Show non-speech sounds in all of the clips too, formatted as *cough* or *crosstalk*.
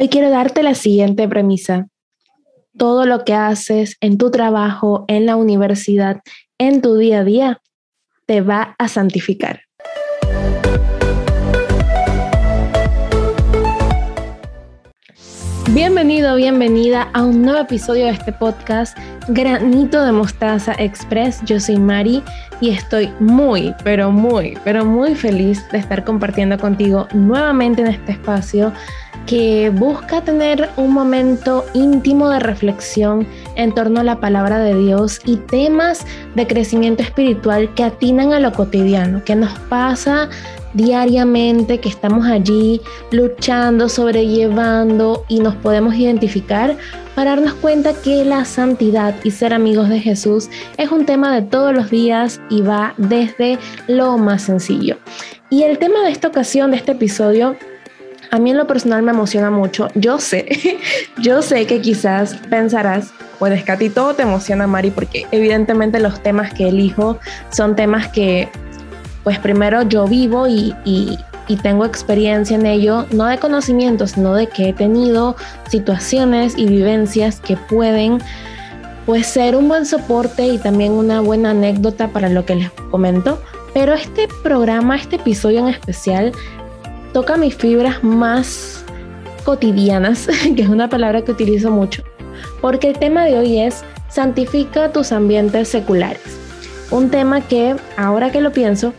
Hoy quiero darte la siguiente premisa. Todo lo que haces en tu trabajo, en la universidad, en tu día a día, te va a santificar. Bienvenido, bienvenida a un nuevo episodio de este podcast Granito de Mostaza Express. Yo soy Mari y estoy muy, pero muy, pero muy feliz de estar compartiendo contigo nuevamente en este espacio que busca tener un momento íntimo de reflexión en torno a la palabra de Dios y temas de crecimiento espiritual que atinan a lo cotidiano, que nos pasa diariamente, que estamos allí luchando, sobrellevando y nos podemos identificar para darnos cuenta que la santidad y ser amigos de Jesús es un tema de todos los días y va desde lo más sencillo. Y el tema de esta ocasión, de este episodio, a mí en lo personal me emociona mucho. Yo sé, *laughs* yo sé que quizás pensarás, pues que a ti todo te emociona, Mari, porque evidentemente los temas que elijo son temas que, pues primero yo vivo y, y tengo experiencia en ello, no de conocimiento, sino de que he tenido situaciones y vivencias que pueden pues ser un buen soporte y también una buena anécdota para lo que les comento. Pero este programa, este episodio en especial, toca mis fibras más cotidianas, *laughs* que es una palabra que utilizo mucho, porque el tema de hoy es santifica tus ambientes seculares. Un tema que, ahora que lo pienso,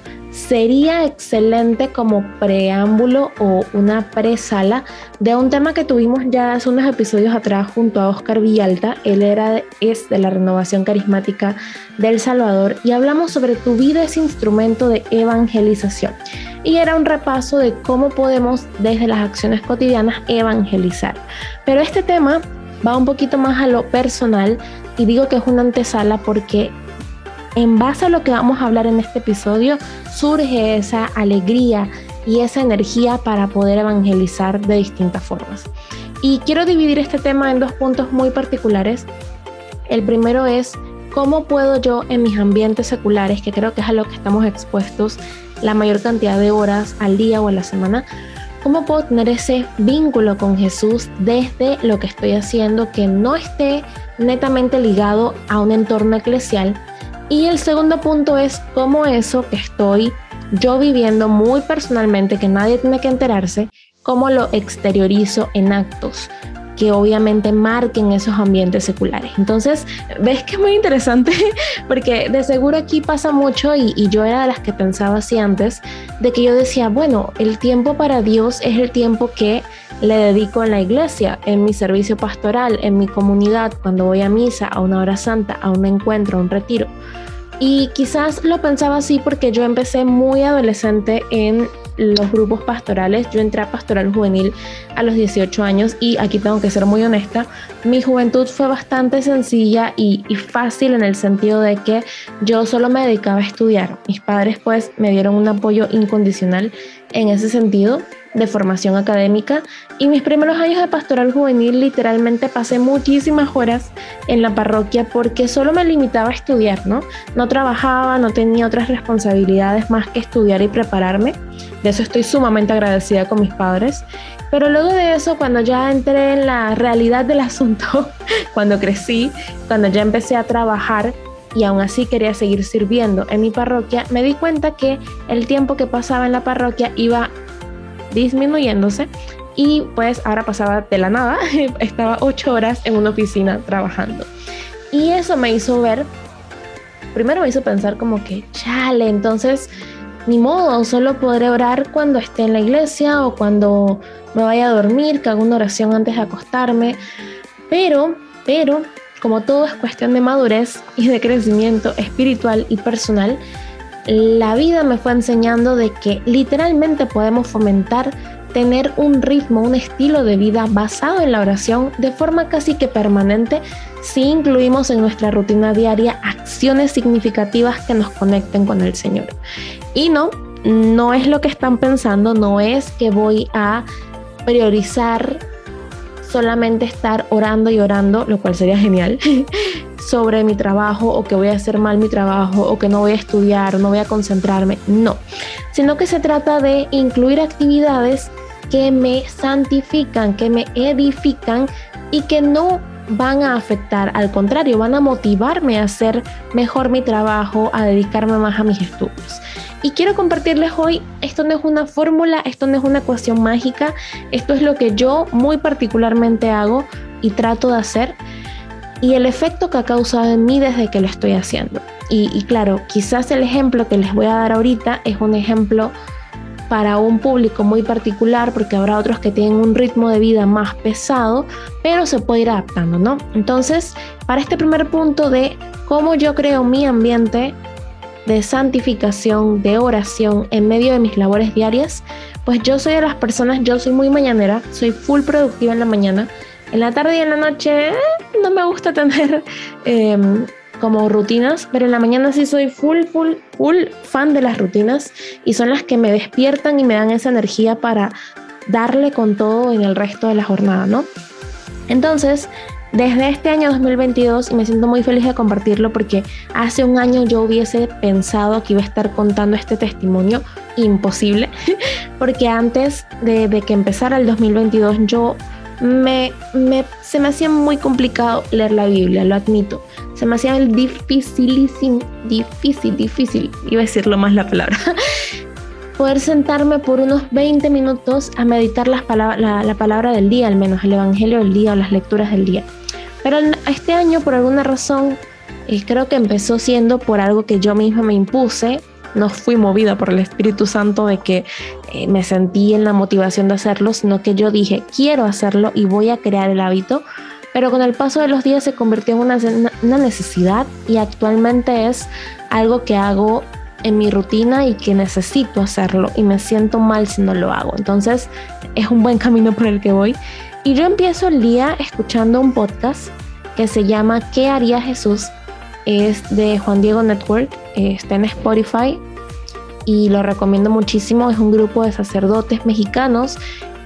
sería excelente como preámbulo o una presala de un tema que tuvimos ya hace unos episodios atrás junto a Oscar Villalta. Él era, es de la renovación carismática del Salvador y hablamos sobre tu vida es instrumento de evangelización y era un repaso de cómo podemos desde las acciones cotidianas evangelizar. Pero este tema va un poquito más a lo personal y digo que es una antesala porque en base a lo que vamos a hablar en este episodio surge esa alegría y esa energía para poder evangelizar de distintas formas. Y quiero dividir este tema en dos puntos muy particulares. El primero es cómo puedo yo en mis ambientes seculares, que creo que es a lo que estamos expuestos, la mayor cantidad de horas al día o a la semana, ¿cómo puedo tener ese vínculo con Jesús desde lo que estoy haciendo que no esté netamente ligado a un entorno eclesial? Y el segundo punto es cómo eso que estoy yo viviendo muy personalmente, que nadie tiene que enterarse, cómo lo exteriorizo en actos, que obviamente marquen esos ambientes seculares. Entonces, ves que es muy interesante *laughs* porque de seguro aquí pasa mucho y, y, yo era de las que pensaba así antes, de que yo decía, bueno, el tiempo para Dios es el tiempo que le dedico en la iglesia, en mi servicio pastoral, en mi comunidad, cuando voy a misa, a una hora santa, a un encuentro, a un retiro. Y quizás lo pensaba así porque yo empecé muy adolescente en los grupos pastorales. Yo entré a pastoral juvenil a los 18 años y aquí tengo que ser muy honesta, mi juventud fue bastante sencilla y, fácil en el sentido de que yo solo me dedicaba a estudiar. Mis padres pues me dieron un apoyo incondicional en ese sentido de formación académica y mis primeros años de pastoral juvenil literalmente pasé muchísimas horas en la parroquia porque solo me limitaba a estudiar, ¿no? No trabajaba, no tenía otras responsabilidades más que estudiar y prepararme. De eso estoy sumamente agradecida con mis padres. Pero luego de eso, cuando ya entré en la realidad del *laughs* asunto, cuando crecí, cuando ya empecé a trabajar y aún así quería seguir sirviendo en mi parroquia, me di cuenta que el tiempo que pasaba en la parroquia iba disminuyéndose y pues ahora pasaba de la nada, *laughs* estaba ocho horas en una oficina trabajando. Y eso me hizo ver, primero me hizo pensar como que, chale, entonces ni modo, solo podré orar cuando esté en la iglesia o cuando me vaya a dormir, que haga una oración antes de acostarme. Pero, pero, como todo es cuestión de madurez y de crecimiento espiritual y personal, la vida me fue enseñando de que literalmente podemos fomentar tener un ritmo, un estilo de vida basado en la oración de forma casi que permanente si incluimos en nuestra rutina diaria acciones significativas que nos conecten con el Señor. Y no, no es lo que están pensando, no es que voy a priorizar solamente estar orando y orando, lo cual sería genial, *laughs* sobre mi trabajo o que voy a hacer mal mi trabajo o que no voy a estudiar o no voy a concentrarme, no, sino que se trata de incluir actividades que me santifican, que me edifican y que no van a afectar, al contrario, van a motivarme a hacer mejor mi trabajo, a dedicarme más a mis estudios. Y quiero compartirles hoy, esto no es una fórmula, esto no es una ecuación mágica, esto es lo que yo muy particularmente hago y trato de hacer y el efecto que ha causado en mí desde que lo estoy haciendo. Y, claro, quizás el ejemplo que les voy a dar ahorita es un ejemplo para un público muy particular, porque habrá otros que tienen un ritmo de vida más pesado, pero se puede ir adaptando, ¿no? Entonces, para este primer punto de cómo yo creo mi ambiente de santificación, de oración en medio de mis labores diarias, pues yo soy de las personas, yo soy muy mañanera, soy full productiva en la mañana. En la tarde y en la noche eh, no me gusta tener em, como rutinas, pero en la mañana sí soy full, full, full fan de las rutinas y son las que me despiertan y me dan esa energía para darle con todo en el resto de la jornada, ¿no? Entonces, desde este año 2022, y me siento muy feliz de compartirlo porque hace un año yo hubiese pensado que iba a estar contando este testimonio, imposible, *laughs* porque antes de, de que empezara el 2022 yo me, me, se me hacía muy complicado leer la Biblia, lo admito. Se me hacía dificilísimo, difícil, difícil, iba a decirlo más la palabra. *laughs* Poder sentarme por unos 20 minutos a meditar las la, la palabra del día, al menos el Evangelio del día o las lecturas del día. Pero este año, por alguna razón, eh, creo que empezó siendo por algo que yo misma me impuse no fui movida por el Espíritu Santo de que eh, me sentí en la motivación de hacerlo, sino que yo dije, quiero hacerlo y voy a crear el hábito. Pero con el paso de los días se convirtió en una, una necesidad y actualmente es algo que hago en mi rutina y que necesito hacerlo y me siento mal si no lo hago. Entonces es un buen camino por el que voy. Y yo empiezo el día escuchando un podcast que se llama ¿Qué haría Jesús? Es de Juan Diego Network, está en Spotify y lo recomiendo muchísimo. Es un grupo de sacerdotes mexicanos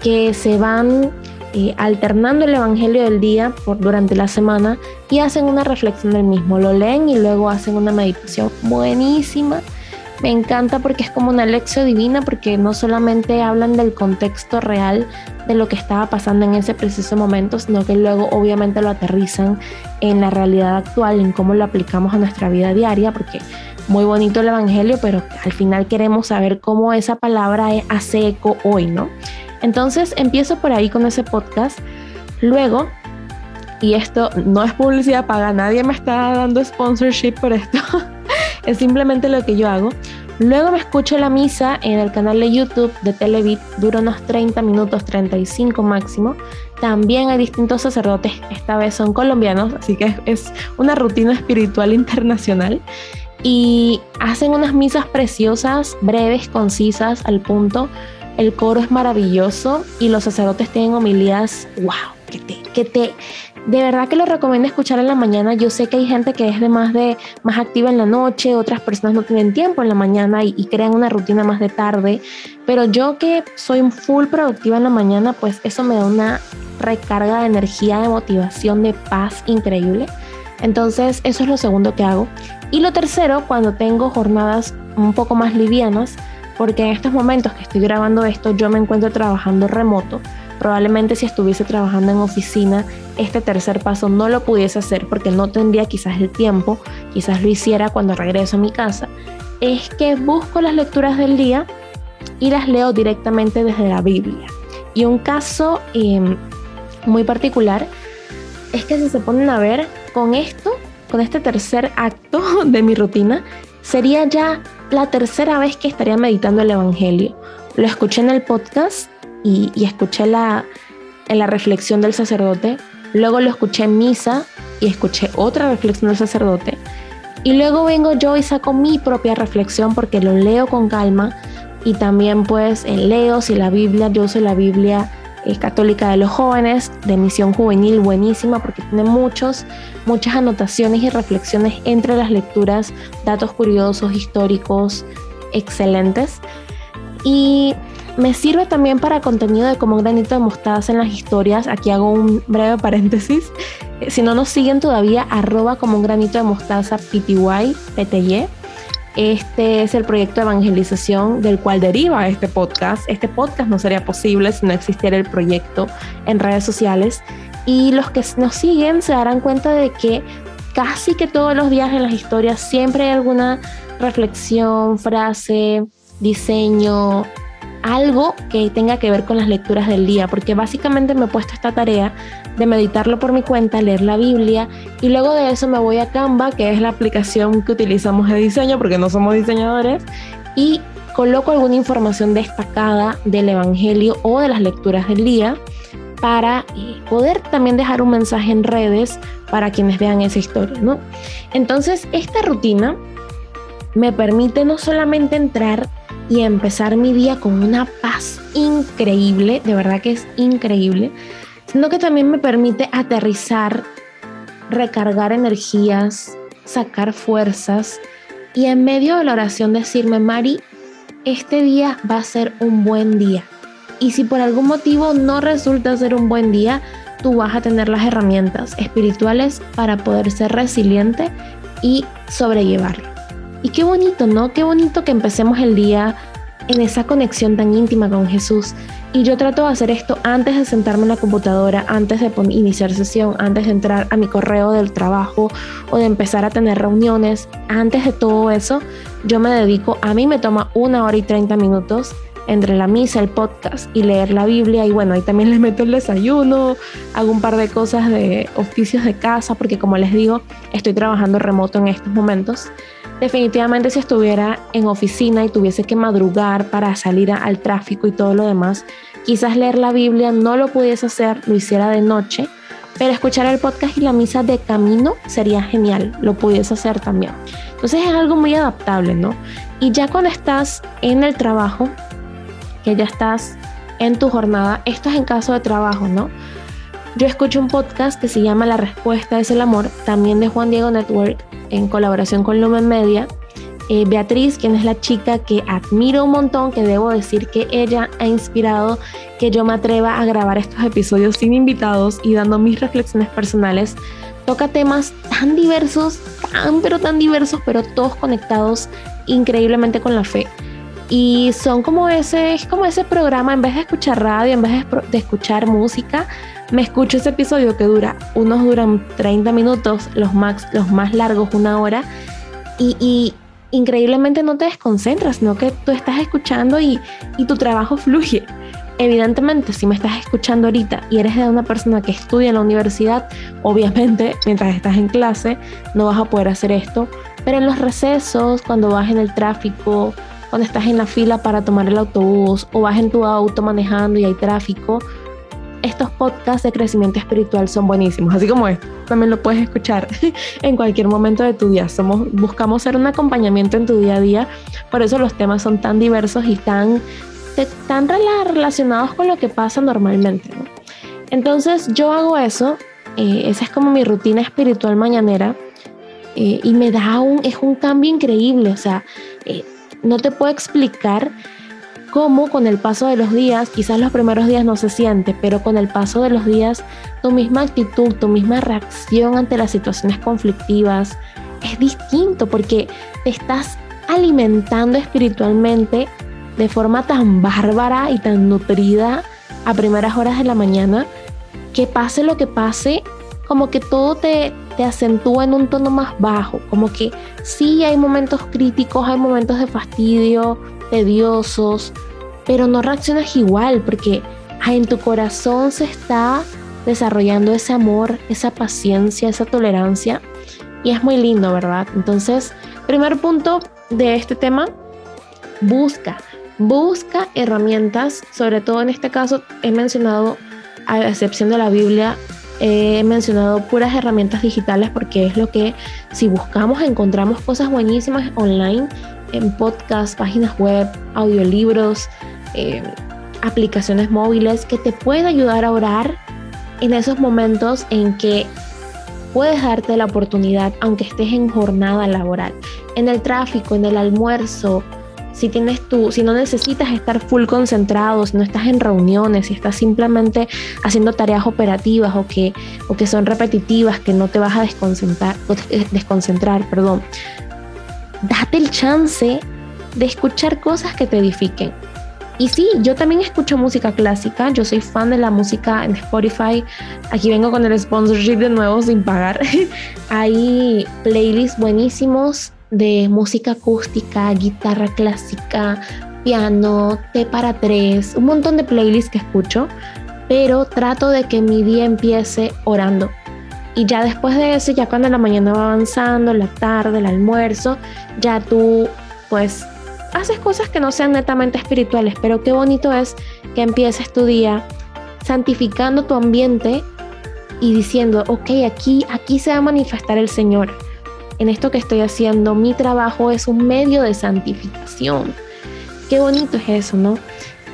que se van eh, alternando el Evangelio del día por, durante la semana y hacen una reflexión del mismo. Lo leen y luego hacen una meditación buenísima me encanta porque es como una lección divina, porque no solamente hablan del contexto real de lo que estaba pasando en ese preciso momento, sino que luego obviamente lo aterrizan en la realidad actual, en cómo lo aplicamos a nuestra vida diaria, porque muy bonito el Evangelio, pero al final queremos saber cómo esa palabra hace eco hoy, ¿no? Entonces empiezo por ahí con ese podcast. Luego, y esto no es publicidad paga, nadie me está dando sponsorship por esto. *laughs* es simplemente lo que yo hago. Luego me escucho la misa en el canal de YouTube de Televit, dura unos 30 minutos, 35 máximo. También hay distintos sacerdotes, esta vez son colombianos, así que es una rutina espiritual internacional. Y hacen unas misas preciosas, breves, concisas, al punto. El coro es maravilloso y los sacerdotes tienen homilías, wow, que te, que te de verdad que lo recomiendo escuchar en la mañana. Yo sé que hay gente que es de más de más activa en la noche, otras personas no tienen tiempo en la mañana y, crean una rutina más de tarde, pero yo que soy full productiva en la mañana, pues eso me da una recarga de energía, de motivación, de paz increíble. Entonces, eso es lo segundo que hago. Y lo tercero, cuando tengo jornadas un poco más livianas, porque en estos momentos que estoy grabando esto, yo me encuentro trabajando remoto. Probablemente si estuviese trabajando en oficina, este tercer paso no lo pudiese hacer porque no tendría quizás el tiempo, quizás lo hiciera cuando regreso a mi casa, es que busco las lecturas del día y las leo directamente desde la Biblia. Y un caso em, muy particular es que si se ponen a ver con esto, con este tercer acto *laughs* de mi rutina, sería ya la tercera vez que estaría meditando el Evangelio. Lo escuché en el podcast y, escuché la, en la reflexión del sacerdote, luego lo escuché en misa y escuché otra reflexión del sacerdote, y luego vengo yo y saco mi propia reflexión porque lo leo con calma y también pues leo si la Biblia, yo uso la Biblia eh, católica de los jóvenes, de misión juvenil, buenísima porque tiene muchos, muchas anotaciones y reflexiones entre las lecturas, datos curiosos, históricos, excelentes. Y me sirve también para contenido de como granito de mostaza en las historias. Aquí hago un breve paréntesis. Si no nos siguen todavía, arroba como un granito de mostaza PTY, PTY. Este es el proyecto de evangelización del cual deriva este podcast. Este podcast no sería posible si no existiera el proyecto en redes sociales. Y los que nos siguen se darán cuenta de que casi que todos los días en las historias siempre hay alguna reflexión, frase, diseño, algo que tenga que ver con las lecturas del día, porque básicamente me he puesto esta tarea de meditarlo por mi cuenta, leer la Biblia y luego de eso me voy a Canva, que es la aplicación que utilizamos de diseño porque no somos diseñadores, y coloco alguna información destacada del Evangelio o de las lecturas del día para eh, poder también dejar un mensaje en redes para quienes vean esa historia, ¿no? Entonces, esta rutina me permite no solamente entrar y empezar mi día con una paz increíble, de verdad que es increíble, sino que también me permite aterrizar, recargar energías, sacar fuerzas y en medio de la oración decirme, Mari, este día va a ser un buen día. Y si por algún motivo no resulta ser un buen día, tú vas a tener las herramientas espirituales para poder ser resiliente y sobrellevarlo. Y qué bonito, ¿no? Qué bonito que empecemos el día en esa conexión tan íntima con Jesús. Y yo trato de hacer esto antes de sentarme en la computadora, antes de iniciar sesión, antes de entrar a mi correo del trabajo o de empezar a tener reuniones. Antes de todo eso, yo me dedico, a mí me toma una hora y 30 minutos entre la misa, el podcast y leer la Biblia. Y bueno, ahí también les meto el desayuno, hago un par de cosas de oficios de casa, porque como les digo, estoy trabajando remoto en estos momentos. Definitivamente si estuviera en oficina y tuviese que madrugar para salir al tráfico y todo lo demás, quizás leer la Biblia no lo pudiese hacer, lo hiciera de noche, pero escuchar el podcast y la misa de camino sería genial, lo pudiese hacer también. Entonces es algo muy adaptable, ¿no? Y ya cuando estás en el trabajo, que ya estás en tu jornada, esto es en caso de trabajo, ¿no? Yo escucho un podcast que se llama La Respuesta es el Amor, también de Juan Diego Network, en colaboración con Lumen Media. Eh, Beatriz, quien es la chica que admiro un montón, que debo decir que ella ha inspirado que yo me atreva a grabar estos episodios sin invitados y dando mis reflexiones personales, toca temas tan diversos, tan pero tan diversos, pero todos conectados increíblemente con la fe. Y son como ese, es como ese programa, en vez de escuchar radio, en vez de, de escuchar música, me escucho ese episodio que dura, unos duran 30 minutos, los, max, los más largos una hora, y, increíblemente no te desconcentras, sino que tú estás escuchando y, y tu trabajo fluye. Evidentemente, si me estás escuchando ahorita y eres de una persona que estudia en la universidad, obviamente *laughs* mientras estás en clase no vas a poder hacer esto, pero en los recesos, cuando vas en el tráfico, cuando estás en la fila para tomar el autobús o vas en tu auto manejando y hay tráfico, estos podcasts de crecimiento espiritual son buenísimos, así como esto. También lo puedes escuchar *laughs* en cualquier momento de tu día. Somos, buscamos ser un acompañamiento en tu día a día, por eso los temas son tan diversos y tan, tan relacionados con lo que pasa normalmente. Entonces yo hago eso, eh, esa es como mi rutina espiritual mañanera eh, y me da un, es un cambio increíble, o sea, eh, no te puedo explicar cómo con el paso de los días, quizás los primeros días no se siente, pero con el paso de los días, tu misma actitud, tu misma reacción ante las situaciones conflictivas es distinto porque te estás alimentando espiritualmente de forma tan bárbara y tan nutrida a primeras horas de la mañana que pase lo que pase, como que todo te, te acentúa en un tono más bajo, como que sí hay momentos críticos, hay momentos de fastidio, tediosos, pero no reaccionas igual porque en tu corazón se está desarrollando ese amor, esa paciencia, esa tolerancia y es muy lindo, ¿verdad? Entonces, primer punto de este tema, busca, busca herramientas, sobre todo en este caso he mencionado, a excepción de la Biblia, he mencionado puras herramientas digitales porque es lo que si buscamos encontramos cosas buenísimas online en podcast, páginas web, audiolibros, eh, aplicaciones móviles que te pueden ayudar a orar en esos momentos en que puedes darte la oportunidad, aunque estés en jornada laboral, en el tráfico, en el almuerzo, si tienes tú, si no necesitas estar full concentrado, si no estás en reuniones, si estás simplemente haciendo tareas operativas o que, o que son repetitivas, que no te vas a desconcentrar, desconcentrar, perdón date el chance de escuchar cosas que te edifiquen. Y sí, yo también escucho música clásica, yo soy fan de la música en Spotify. Aquí vengo con el sponsorship de nuevo sin pagar. *laughs* Hay playlists buenísimos de música acústica, guitarra clásica, piano, té para tres, un montón de playlists que escucho, pero trato de que mi día empiece orando. Y ya después de eso, ya cuando la mañana va avanzando, la tarde, el almuerzo, ya tú pues haces cosas que no sean netamente espirituales, pero qué bonito es que empieces tu día santificando tu ambiente y diciendo, ok, aquí, aquí se va a manifestar el Señor. En esto que estoy haciendo, mi trabajo es un medio de santificación. Qué bonito es eso, ¿no?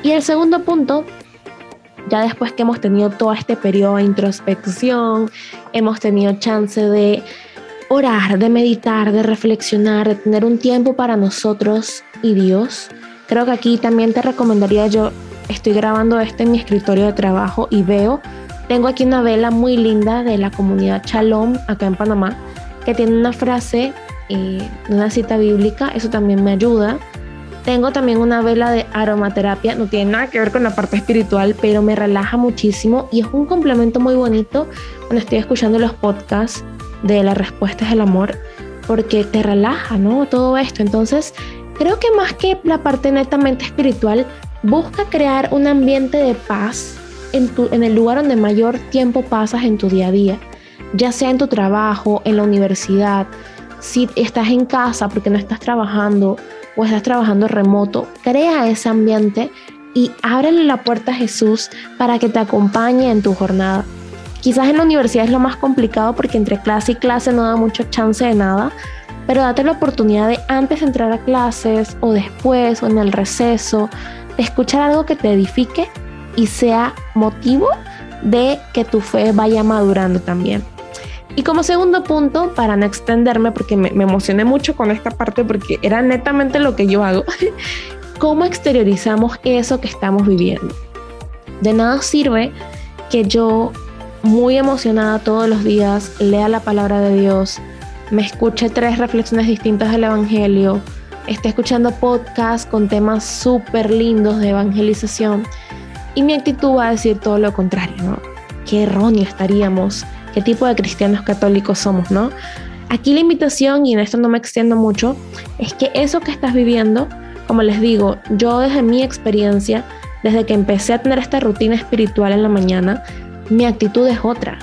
Y el segundo punto, ya después que hemos tenido todo este periodo de introspección, hemos tenido chance de orar, de meditar, de reflexionar, de tener un tiempo para nosotros y Dios. Creo que aquí también te recomendaría, yo estoy grabando esto en mi escritorio de trabajo y veo, tengo aquí una vela muy linda de la comunidad Shalom acá en Panamá, que tiene una frase eh, una cita bíblica, eso también me ayuda. Tengo también una vela de aromaterapia, no tiene nada que ver con la parte espiritual, pero me relaja muchísimo y es un complemento muy bonito cuando estoy escuchando los podcasts de las respuestas del amor, porque te relaja, ¿no? Todo esto. Entonces, creo que más que la parte netamente espiritual, busca crear un ambiente de paz en, tu, en el lugar donde mayor tiempo pasas en tu día a día, ya sea en tu trabajo, en la universidad, si estás en casa porque no estás trabajando o estás trabajando remoto, crea ese ambiente y ábrele la puerta a Jesús para que te acompañe en tu jornada. Quizás en la universidad es lo más complicado porque entre clase y clase no da mucho chance de nada, pero date la oportunidad de antes de entrar a clases o después o en el receso, de escuchar algo que te edifique y sea motivo de que tu fe vaya madurando también. Y como segundo punto, para no extenderme, porque me, me emocioné mucho con esta parte, porque era netamente lo que yo hago, *laughs* ¿cómo exteriorizamos eso que estamos viviendo? De nada sirve que yo muy emocionada todos los días, lea la palabra de Dios, me escuche tres reflexiones distintas del Evangelio, esté escuchando podcasts con temas súper lindos de evangelización y mi actitud va a decir todo lo contrario, ¿no? Qué erróneo estaríamos, qué tipo de cristianos católicos somos, ¿no? Aquí la invitación, y en esto no me extiendo mucho, es que eso que estás viviendo, como les digo, yo desde mi experiencia, desde que empecé a tener esta rutina espiritual en la mañana, mi actitud es otra.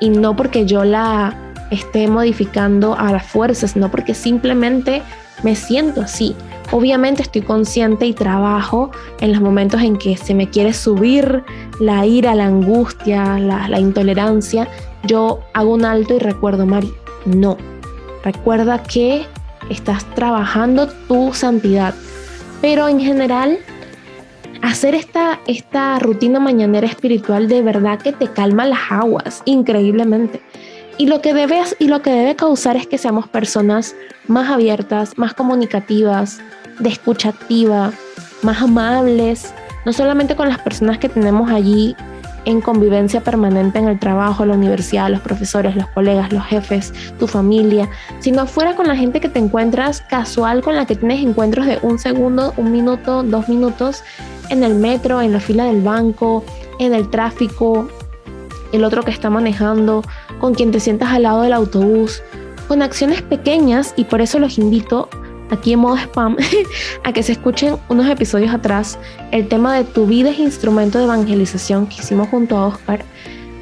Y no porque yo la esté modificando a la fuerza, sino porque simplemente me siento así. Obviamente estoy consciente y trabajo en los momentos en que se me quiere subir la ira, la angustia, la, la intolerancia. Yo hago un alto y recuerdo, Mari, no. Recuerda que estás trabajando tu santidad. Pero en general hacer esta, esta rutina mañanera espiritual de verdad que te calma las aguas increíblemente. Y lo que debes y lo que debe causar es que seamos personas más abiertas, más comunicativas, de escucha activa, más amables, no solamente con las personas que tenemos allí en convivencia permanente en el trabajo, la universidad, los profesores, los colegas, los jefes, tu familia, sino fuera con la gente que te encuentras casual, con la que tienes encuentros de un segundo, un minuto, dos minutos en el metro, en la fila del banco, en el tráfico, el otro que está manejando, con quien te sientas al lado del autobús, con acciones pequeñas y por eso los invito aquí en modo spam *laughs* a que se escuchen unos episodios atrás el tema de tu vida es instrumento de evangelización que hicimos junto a Oscar,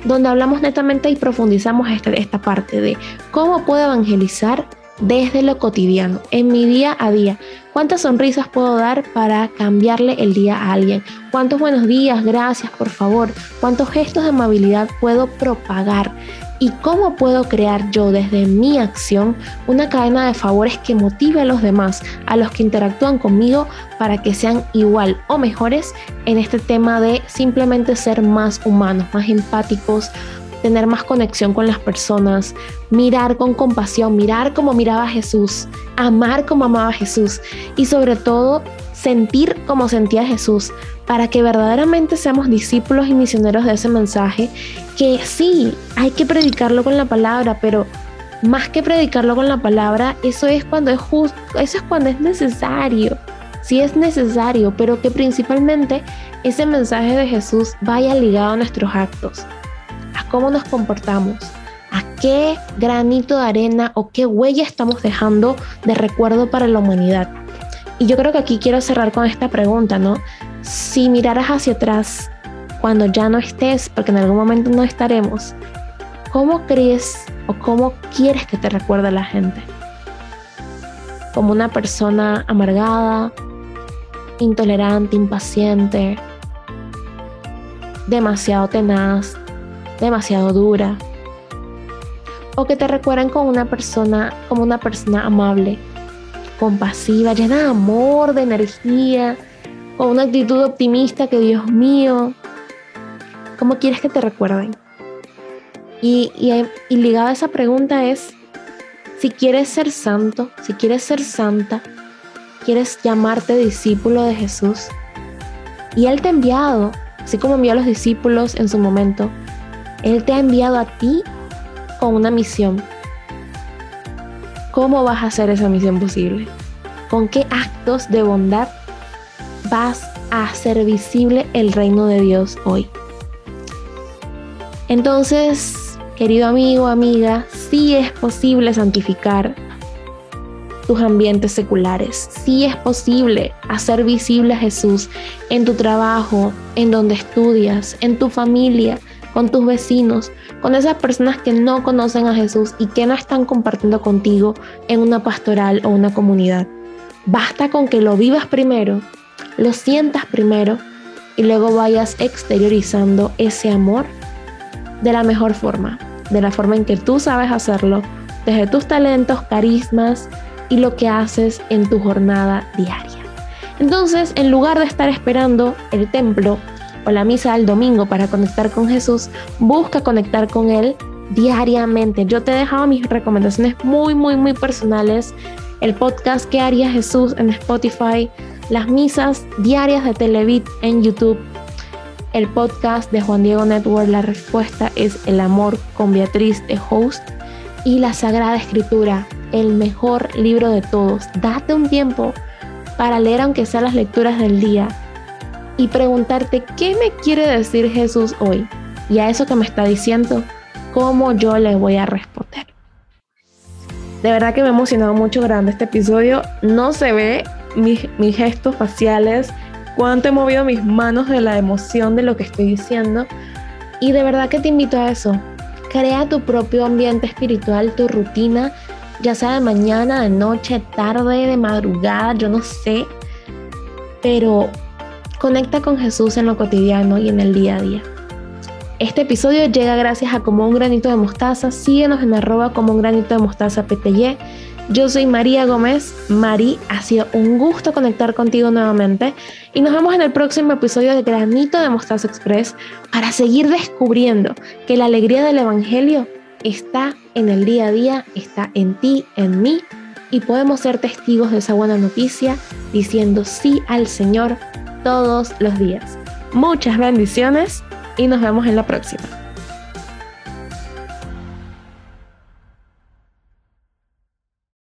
donde hablamos netamente y profundizamos esta, esta parte de cómo puedo evangelizar desde lo cotidiano, en mi día a día. ¿Cuántas sonrisas puedo dar para cambiarle el día a alguien? ¿Cuántos buenos días, gracias, por favor? ¿Cuántos gestos de amabilidad puedo propagar? ¿Y cómo puedo crear yo desde mi acción una cadena de favores que motive a los demás, a los que interactúan conmigo, para que sean igual o mejores en este tema de simplemente ser más humanos, más empáticos, tener más conexión con las personas, mirar con compasión, mirar como miraba Jesús, amar como amaba Jesús y sobre todo sentir como sentía Jesús, para que verdaderamente seamos discípulos y misioneros de ese mensaje, que sí, hay que predicarlo con la palabra, pero más que predicarlo con la palabra, eso es cuando es justo, eso es cuando es necesario. Si es necesario, pero que principalmente ese mensaje de Jesús vaya ligado a nuestros actos, a cómo nos comportamos, a qué granito de arena o qué huella estamos dejando de recuerdo para la humanidad. Y yo creo que aquí quiero cerrar con esta pregunta, ¿no? Si miraras hacia atrás cuando ya no estés, porque en algún momento no estaremos, ¿cómo crees o cómo quieres que te recuerde la gente? ¿Como una persona amargada, intolerante, impaciente, demasiado tenaz, demasiado dura? ¿O que te recuerden como una persona, como una persona amable, compasiva, llena de amor, de energía, con una actitud optimista que Dios mío, ¿cómo quieres que te recuerden? Y, y, ligada a esa pregunta es, si quieres ser santo, si quieres ser santa, quieres llamarte discípulo de Jesús, y Él te ha enviado, así como envió a los discípulos en su momento, Él te ha enviado a ti con una misión. ¿Cómo vas a hacer esa misión posible? ¿Con qué actos de bondad vas a hacer visible el reino de Dios hoy? Entonces, querido amigo, amiga, sí es posible santificar tus ambientes seculares. Sí es posible hacer visible a Jesús en tu trabajo, en donde estudias, en tu familia, con tus vecinos, con esas personas que no conocen a Jesús y que no están compartiendo contigo en una pastoral o una comunidad. Basta con que lo vivas primero, lo sientas primero y luego vayas exteriorizando ese amor de la mejor forma, de la forma en que tú sabes hacerlo, desde tus talentos, carismas y lo que haces en tu jornada diaria. Entonces, en lugar de estar esperando el templo o la misa del domingo para conectar con Jesús, busca conectar con Él diariamente. Yo te he dejado mis recomendaciones muy, muy, muy personales. El podcast que haría Jesús en Spotify, las misas diarias de Televit en YouTube, el podcast de Juan Diego Network, la respuesta es El amor con Beatriz de Host y la Sagrada Escritura, el mejor libro de todos. Date un tiempo para leer aunque sea las lecturas del día y preguntarte qué me quiere decir Jesús hoy. Y a eso que me está diciendo, ¿cómo yo le voy a responder? De verdad que me ha emocionado mucho grande este episodio. No se ve mis, mis gestos faciales, cuánto he movido mis manos de la emoción de lo que estoy diciendo. Y de verdad que te invito a eso. Crea tu propio ambiente espiritual, tu rutina, ya sea de mañana, de noche, tarde, de madrugada, yo no sé. Pero Conecta con Jesús en lo cotidiano y en el día a día. Este episodio llega gracias a Como un granito de mostaza. Síguenos en arroba como un granito de mostaza PTY. Yo soy María Gómez. Mari, ha sido un gusto conectar contigo nuevamente y nos vemos en el próximo episodio de Granito de Mostaza Express para seguir descubriendo que la alegría del Evangelio está en el día a día, está en ti, en mí y podemos ser testigos de esa buena noticia diciendo sí al Señor todos los días. Muchas bendiciones y nos vemos en la próxima.